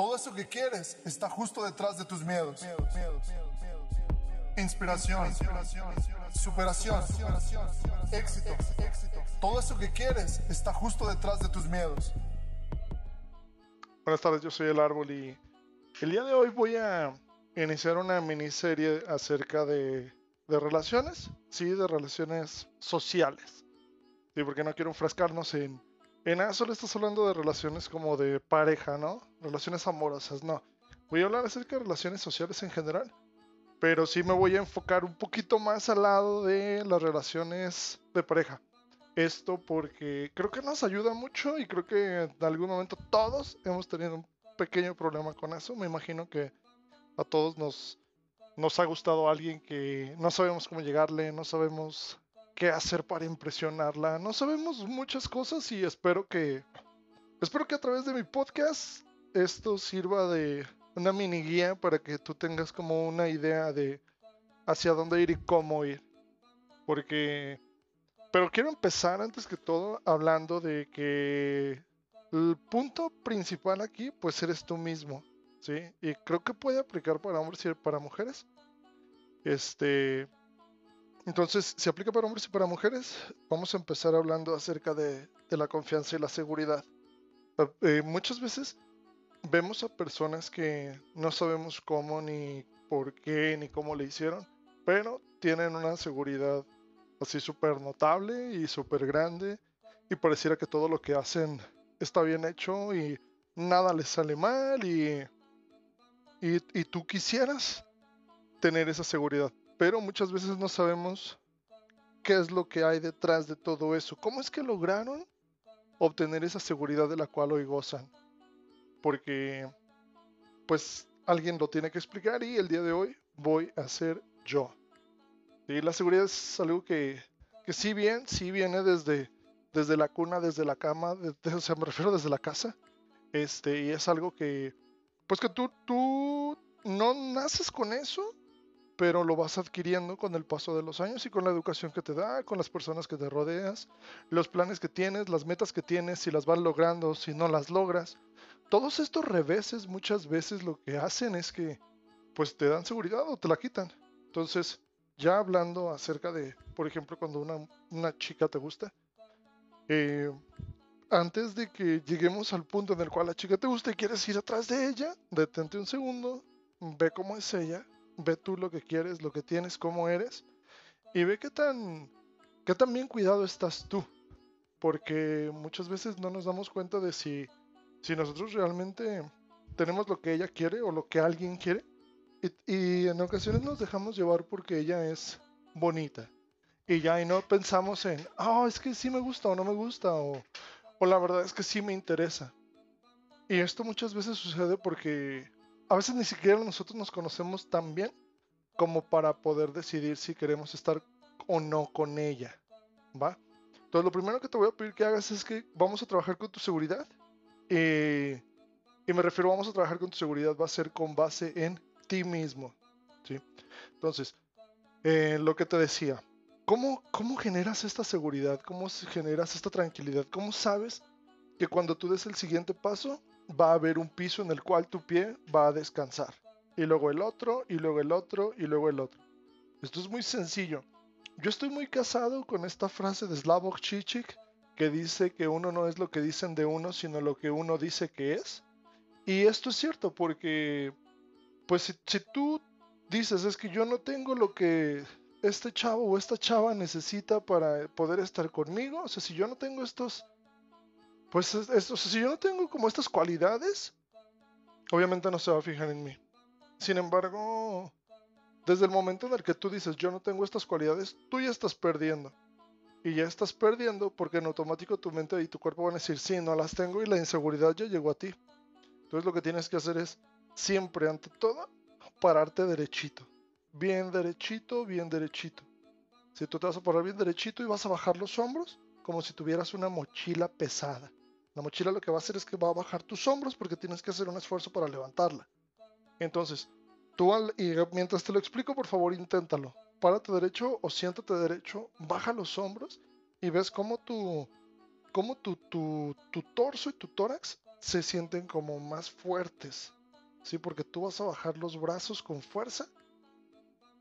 Todo eso que quieres está justo detrás de tus miedos. Inspiración, superación, éxito. Todo eso que quieres está justo detrás de tus miedos. Buenas tardes, yo soy el árbol y el día de hoy voy a iniciar una miniserie acerca de, relaciones, sí, de relaciones sociales. Sí, porque no quiero enfrascarnos en, en solo estás hablando de relaciones como de pareja, ¿no? Relaciones amorosas, no. Voy a hablar acerca de relaciones sociales en general, pero sí me voy a enfocar un poquito más al lado de las relaciones de pareja. Esto porque creo que nos ayuda mucho y creo que en algún momento todos hemos tenido un pequeño problema con eso. Me imagino que a todos nos, nos ha gustado alguien que no sabemos cómo llegarle, no sabemos qué hacer para impresionarla, no sabemos muchas cosas y espero que espero que a través de mi podcast esto sirva de una mini guía para que tú tengas como una idea de hacia dónde ir y cómo ir. Porque pero quiero empezar antes que todo hablando de que el punto principal aquí pues eres tú mismo, ¿sí? Y creo que puede aplicar para hombres y para mujeres. Este, entonces, ¿se aplica para hombres y para mujeres? Vamos a empezar hablando acerca de, la confianza y la seguridad. Eh, muchas veces vemos a personas que no sabemos cómo, ni por qué, ni cómo le hicieron, pero tienen una seguridad así súper notable y súper grande y pareciera que todo lo que hacen está bien hecho y nada les sale mal y, y, tú quisieras tener esa seguridad, pero muchas veces no sabemos qué es lo que hay detrás de todo eso, cómo es que lograron obtener esa seguridad de la cual hoy gozan, porque pues alguien lo tiene que explicar y el día de hoy voy a ser yo. Y la seguridad es algo que, que bien, sí viene desde, desde la cuna, desde la cama, o sea, me refiero desde la casa. Este, y es algo que, pues que tú, tú no naces con eso, pero lo vas adquiriendo con el paso de los años y con la educación que te da, con las personas que te rodeas, los planes que tienes, las metas que tienes, si las vas logrando, si no las logras. Todos estos reveses muchas veces lo que hacen es que pues te dan seguridad o te la quitan. Entonces, ya hablando acerca de, por ejemplo, cuando una, chica te gusta, eh, antes de que lleguemos al punto en el cual la chica te gusta y quieres ir atrás de ella, detente un segundo, ve cómo es ella, ve tú lo que quieres, lo que tienes, cómo eres, y ve qué tan, qué tan bien cuidado estás tú. Porque muchas veces no nos damos cuenta de si, si nosotros realmente tenemos lo que ella quiere o lo que alguien quiere y, en ocasiones nos dejamos llevar porque ella es bonita. Y ya, y no pensamos en, oh, es que sí me gusta o no me gusta, o, o la verdad es que sí me interesa. Y esto muchas veces sucede porque a veces ni siquiera nosotros nos conocemos tan bien como para poder decidir si queremos estar o no con ella. ¿Va? Entonces lo primero que te voy a pedir que hagas es que vamos a trabajar con tu seguridad. y me refiero, vamos a trabajar con tu seguridad, va a ser con base en ti mismo. ¿sí? Entonces, eh, lo que te decía, ¿cómo, ¿cómo generas esta seguridad? ¿Cómo generas esta tranquilidad? ¿Cómo sabes que cuando tú des el siguiente paso va a haber un piso en el cual tu pie va a descansar? Y luego el otro, y luego el otro, y luego el otro. Esto es muy sencillo. Yo estoy muy casado con esta frase de Slavoj Žižek que dice que uno no es lo que dicen de uno, sino lo que uno dice que es. Y esto es cierto porque pues si, tú dices, es que yo no tengo lo que este chavo o esta chava necesita para poder estar conmigo, o sea, si yo no tengo estos, pues esto, si yo no tengo como estas cualidades, obviamente no se va a fijar en mí. Sin embargo, desde el momento en el que tú dices, yo no tengo estas cualidades, tú ya estás perdiendo. Y ya estás perdiendo porque en automático tu mente y tu cuerpo van a decir, sí, no las tengo y la inseguridad ya llegó a ti. Entonces lo que tienes que hacer es siempre, ante todo, pararte derechito. Bien derechito, bien derechito. Si tú te vas a parar bien derechito y vas a bajar los hombros, como si tuvieras una mochila pesada. La mochila lo que va a hacer es que va a bajar tus hombros porque tienes que hacer un esfuerzo para levantarla. Entonces, tú y mientras te lo explico, por favor, inténtalo. Párate derecho o siéntate derecho, baja los hombros y ves cómo tu, cómo tu, tu, tu torso y tu tórax se sienten como más fuertes, ¿sí? Porque tú vas a bajar los brazos con fuerza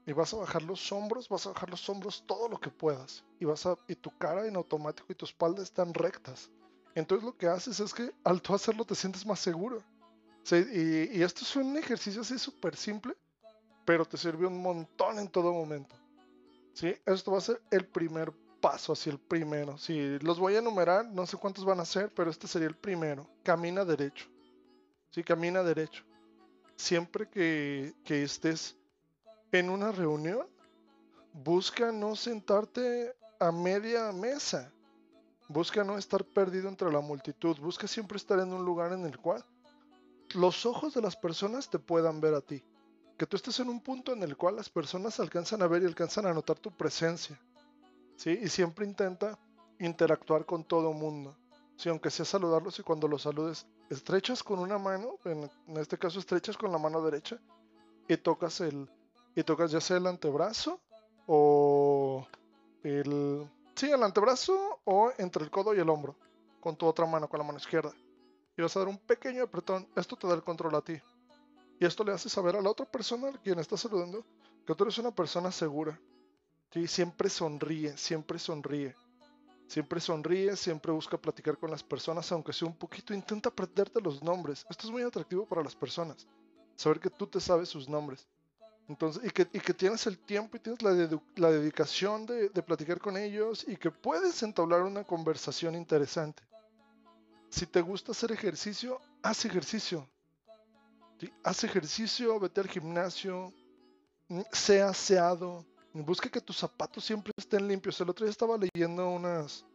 y vas a bajar los hombros, vas a bajar los hombros todo lo que puedas y vas a y tu cara en automático y tu espalda están rectas. Entonces lo que haces es que al tú hacerlo te sientes más seguro. y, esto es un ejercicio así súper simple, pero te sirve un montón en todo momento. ¿sí? Esto va a ser el primer paso, así el primero. Si los voy a enumerar, no sé cuántos van a ser, pero este sería el primero. Camina derecho. Sí, camina derecho. Siempre que estés en una reunión, busca no sentarte a media mesa. Busca no estar perdido entre la multitud. Busca siempre estar en un lugar en el cual los ojos de las personas te puedan ver a ti. Que tú estés en un punto en el cual las personas alcanzan a ver y alcanzan a notar tu presencia. ¿Sí? Y siempre intenta interactuar con todo mundo. Sí, aunque sea saludarlos y cuando los saludes, estrechas con una mano, en, en este caso estrechas con la mano derecha y tocas el, y tocas ya sea el antebrazo o el... Sí, el antebrazo o entre el codo y el hombro, con tu otra mano, con la mano izquierda. Y vas a dar un pequeño apretón. Esto te da el control a ti. Y esto le hace saber a la otra persona quien está saludando que tú eres una persona segura. ¿sí? Siempre sonríe, siempre sonríe. Siempre sonríe, siempre busca platicar con las personas, aunque sea un poquito. Intenta aprenderte los nombres. Esto es muy atractivo para las personas. Saber que tú te sabes sus nombres. Entonces, y que, tienes el tiempo y tienes la, la dedicación de, platicar con ellos y que puedes entablar una conversación interesante. Si te gusta hacer ejercicio, haz ejercicio. Haz ejercicio, vete al gimnasio, sea aseado, busca que tus zapatos siempre estén limpios. El otro día estaba leyendo unas,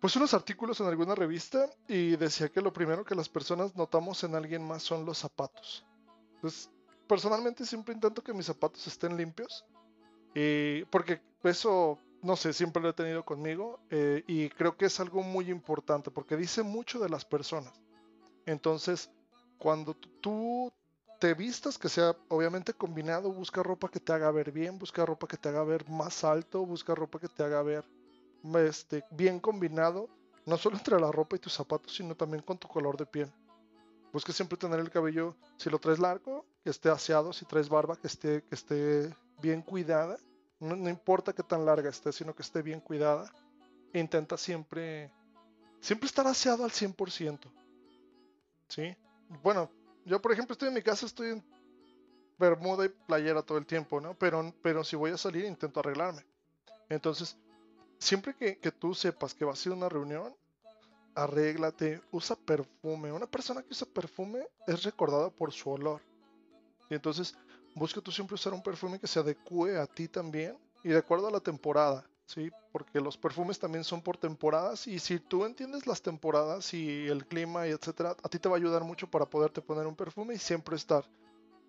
pues unos artículos en alguna revista y decía que lo primero que las personas notamos en alguien más son los zapatos. Entonces, personalmente siempre intento que mis zapatos estén limpios. Y porque eso, no sé, siempre lo he tenido conmigo. Eh, y creo que es algo muy importante porque dice mucho de las personas. Entonces, cuando tú te vistas, que sea obviamente combinado, busca ropa que te haga ver bien, busca ropa que te haga ver más alto, busca ropa que te haga ver este, bien combinado, no solo entre la ropa y tus zapatos, sino también con tu color de piel. Busca siempre tener el cabello, si lo traes largo, que esté aseado, si traes barba, que esté, que esté bien cuidada. No, importa qué tan larga esté, sino que esté bien cuidada. Intenta siempre, siempre estar aseado al 100%. ¿Sí? Bueno, yo por ejemplo estoy en mi casa, estoy en bermuda y playera todo el tiempo, ¿no? Pero, pero si voy a salir intento arreglarme. Entonces, siempre que, que tú sepas que va a ser una reunión, arréglate, usa perfume. Una persona que usa perfume es recordada por su olor. Entonces busca tú siempre usar un perfume que se adecue a ti también y de acuerdo a la temporada, ¿sí? Porque los perfumes también son por temporadas y si tú entiendes las temporadas y el clima y etcétera, a ti te va a ayudar mucho para poderte poner un perfume y siempre estar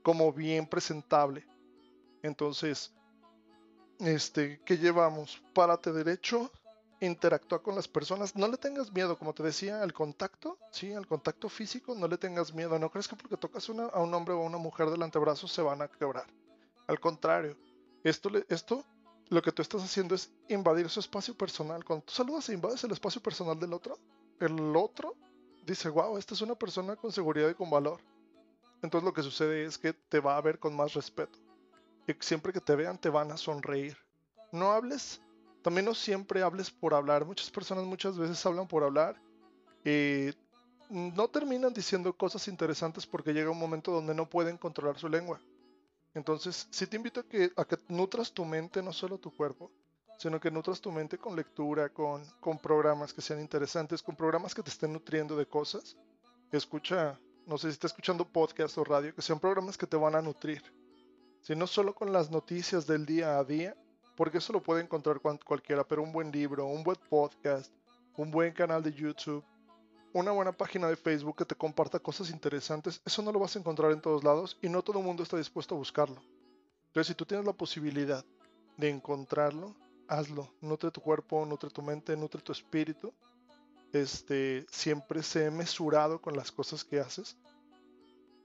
como bien presentable. Entonces, este, ¿qué llevamos? Párate derecho, interactúa con las personas. No le tengas miedo, como te decía, al contacto, sí, al contacto físico, no le tengas miedo. No crees que porque tocas a un hombre o a una mujer del antebrazo se van a quebrar. Al contrario, esto, esto lo que tú estás haciendo es invadir su espacio personal. Cuando tú saludas e invades el espacio personal del otro, el otro dice, wow, esta es una persona con seguridad y con valor. Entonces lo que sucede es que te va a ver con más respeto. Y siempre que te vean te van a sonreír. No hables también no siempre hables por hablar. Muchas personas muchas veces hablan por hablar y no terminan diciendo cosas interesantes porque llega un momento donde no pueden controlar su lengua. Entonces, sí te invito a que, a que nutras tu mente, no solo tu cuerpo, sino que nutras tu mente con lectura, con, con programas que sean interesantes, con programas que te estén nutriendo de cosas. Escucha, no sé si estás escuchando podcast o radio, que sean programas que te van a nutrir. Si no solo con las noticias del día a día, porque eso lo puede encontrar cualquiera, pero un buen libro, un buen podcast, un buen canal de YouTube, una buena página de Facebook que te comparta cosas interesantes, eso no lo vas a encontrar en todos lados y no todo el mundo está dispuesto a buscarlo. Entonces, si tú tienes la posibilidad de encontrarlo, hazlo. Nutre tu cuerpo, nutre tu mente, nutre tu espíritu. Este, siempre sé mesurado con las cosas que haces.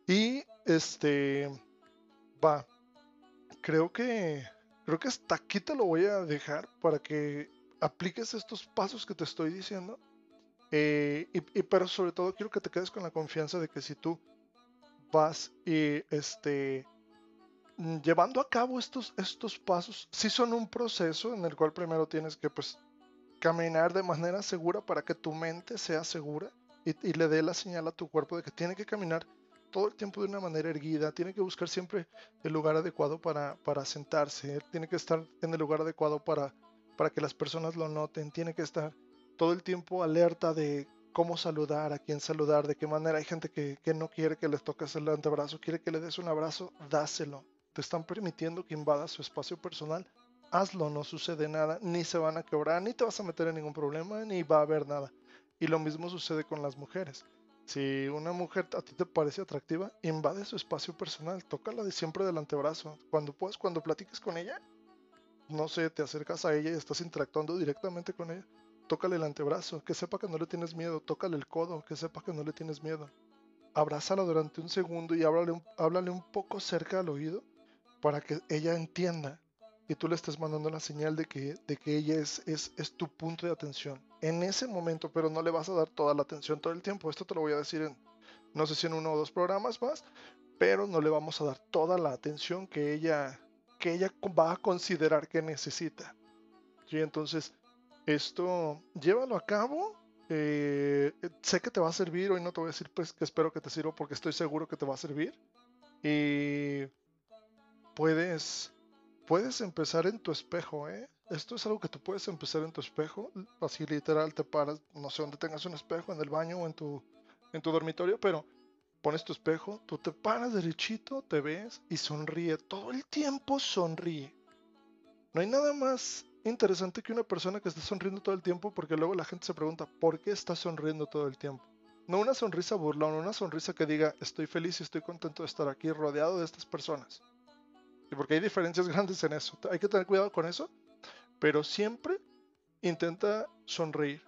Y este, va. Creo que Creo que hasta aquí te lo voy a dejar para que apliques estos pasos que te estoy diciendo. Eh, y, pero sobre todo quiero que te quedes con la confianza de que si tú vas y este llevando a cabo estos, estos pasos, sí son un proceso en el cual primero tienes que pues caminar de manera segura para que tu mente sea segura y, le dé la señal a tu cuerpo de que tiene que caminar todo el tiempo de una manera erguida, tiene que buscar siempre el lugar adecuado para, para sentarse, tiene que estar en el lugar adecuado para, para que las personas lo noten, tiene que estar todo el tiempo alerta de cómo saludar, a quién saludar, de qué manera hay gente que, que no quiere que les toques el antebrazo, quiere que le des un abrazo, dáselo. Te están permitiendo que invada su espacio personal, hazlo, no sucede nada, ni se van a quebrar, ni te vas a meter en ningún problema, ni va a haber nada. Y lo mismo sucede con las mujeres. Si una mujer a ti te parece atractiva, invade su espacio personal, tócala de siempre del antebrazo. Cuando puedas, cuando platiques con ella, no sé, te acercas a ella y estás interactuando directamente con ella, tócale el antebrazo, que sepa que no le tienes miedo, tócale el codo, que sepa que no le tienes miedo. Abrázala durante un segundo y háblale, háblale un poco cerca al oído para que ella entienda y tú le estás mandando la señal de que, de que ella es, es, es, tu punto de atención en ese momento, pero no le vas a dar toda la atención todo el tiempo. Esto te lo voy a decir en, no sé si en uno o dos programas más, pero no le vamos a dar toda la atención que ella, que ella va a considerar que necesita. ¿Sí? Entonces, esto llévalo a cabo. Eh, sé que te va a servir, hoy no te voy a decir pues que espero que te sirva porque estoy seguro que te va a servir. Y puedes puedes empezar en tu espejo, ¿eh? Esto es algo que tú puedes empezar en tu espejo, así literal te paras, no sé dónde tengas un espejo, en el baño o en tu, en tu dormitorio, pero pones tu espejo, tú te paras derechito, te ves y sonríe, todo el tiempo sonríe. No hay nada más interesante que una persona que esté sonriendo todo el tiempo porque luego la gente se pregunta, ¿por qué estás sonriendo todo el tiempo? No una sonrisa burlón, una sonrisa que diga, estoy feliz y estoy contento de estar aquí rodeado de estas personas. Y porque hay diferencias grandes en eso. Hay que tener cuidado con eso. Pero siempre intenta sonreír.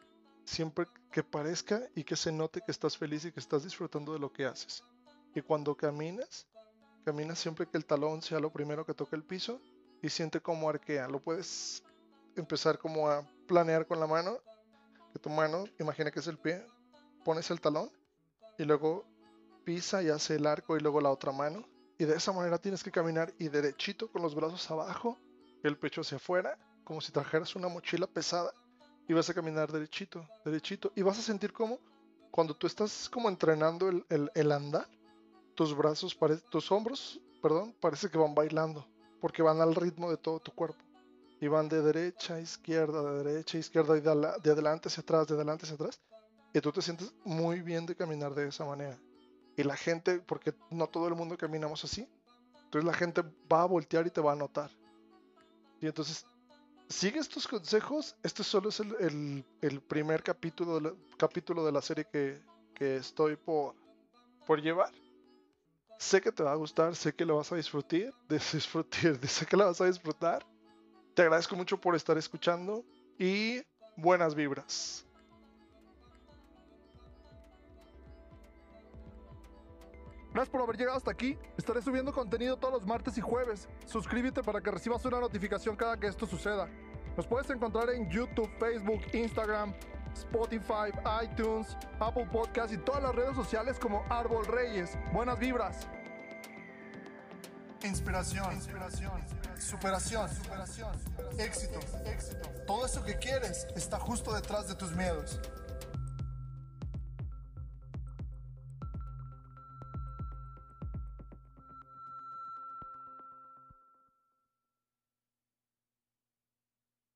Siempre que parezca y que se note que estás feliz y que estás disfrutando de lo que haces. Y cuando caminas, camina siempre que el talón sea lo primero que toque el piso y siente como arquea. Lo puedes empezar como a planear con la mano. Que tu mano, imagina que es el pie, pones el talón y luego pisa y hace el arco y luego la otra mano y de esa manera tienes que caminar y derechito con los brazos abajo, el pecho hacia afuera, como si trajeras una mochila pesada. Y vas a caminar derechito, derechito. Y vas a sentir como cuando tú estás como entrenando el, el, andar, tus brazos, tus hombros, perdón, parece que van bailando. Porque van al ritmo de todo tu cuerpo. Y van de derecha a izquierda, de derecha a izquierda, y de, de adelante hacia atrás, de adelante hacia atrás. Y tú te sientes muy bien de caminar de esa manera. Y la gente, porque no todo el mundo caminamos así, entonces la gente va a voltear y te va a notar. Y entonces, sigue estos consejos. Este solo es el, el, primer capítulo de, la, capítulo de la serie que, que estoy por, por llevar. Sé que te va a gustar, sé que lo vas a disfrutar, disfrutar, sé que lo vas a disfrutar. Te agradezco mucho por estar escuchando y buenas vibras. Gracias por haber llegado hasta aquí. Estaré subiendo contenido todos los martes y jueves. Suscríbete para que recibas una notificación cada que esto suceda. Nos puedes encontrar en YouTube, Facebook, Instagram, Spotify, iTunes, Apple Podcasts y todas las redes sociales como Árbol Reyes. Buenas vibras. Inspiración, inspiración, superación, superación, éxito, éxito. Todo eso que quieres está justo detrás de tus miedos.